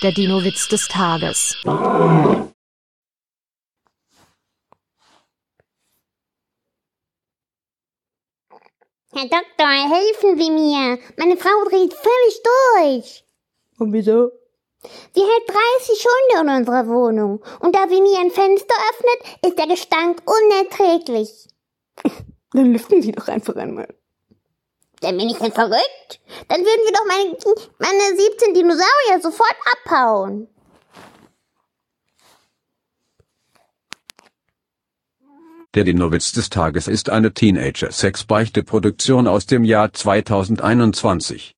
Der Dino-Witz des Tages. Herr Doktor, helfen Sie mir. Meine Frau dreht völlig durch. Und wieso? Sie hält 30 Hunde in unserer Wohnung. Und da sie nie ein Fenster öffnet, ist der Gestank unerträglich. Dann lüften Sie doch einfach einmal. Dann bin ich denn verrückt? Dann würden wir doch meine, meine 17 Dinosaurier sofort abhauen. Der Dinowitz des Tages ist eine Teenager-Sex-Beichte-Produktion aus dem Jahr 2021.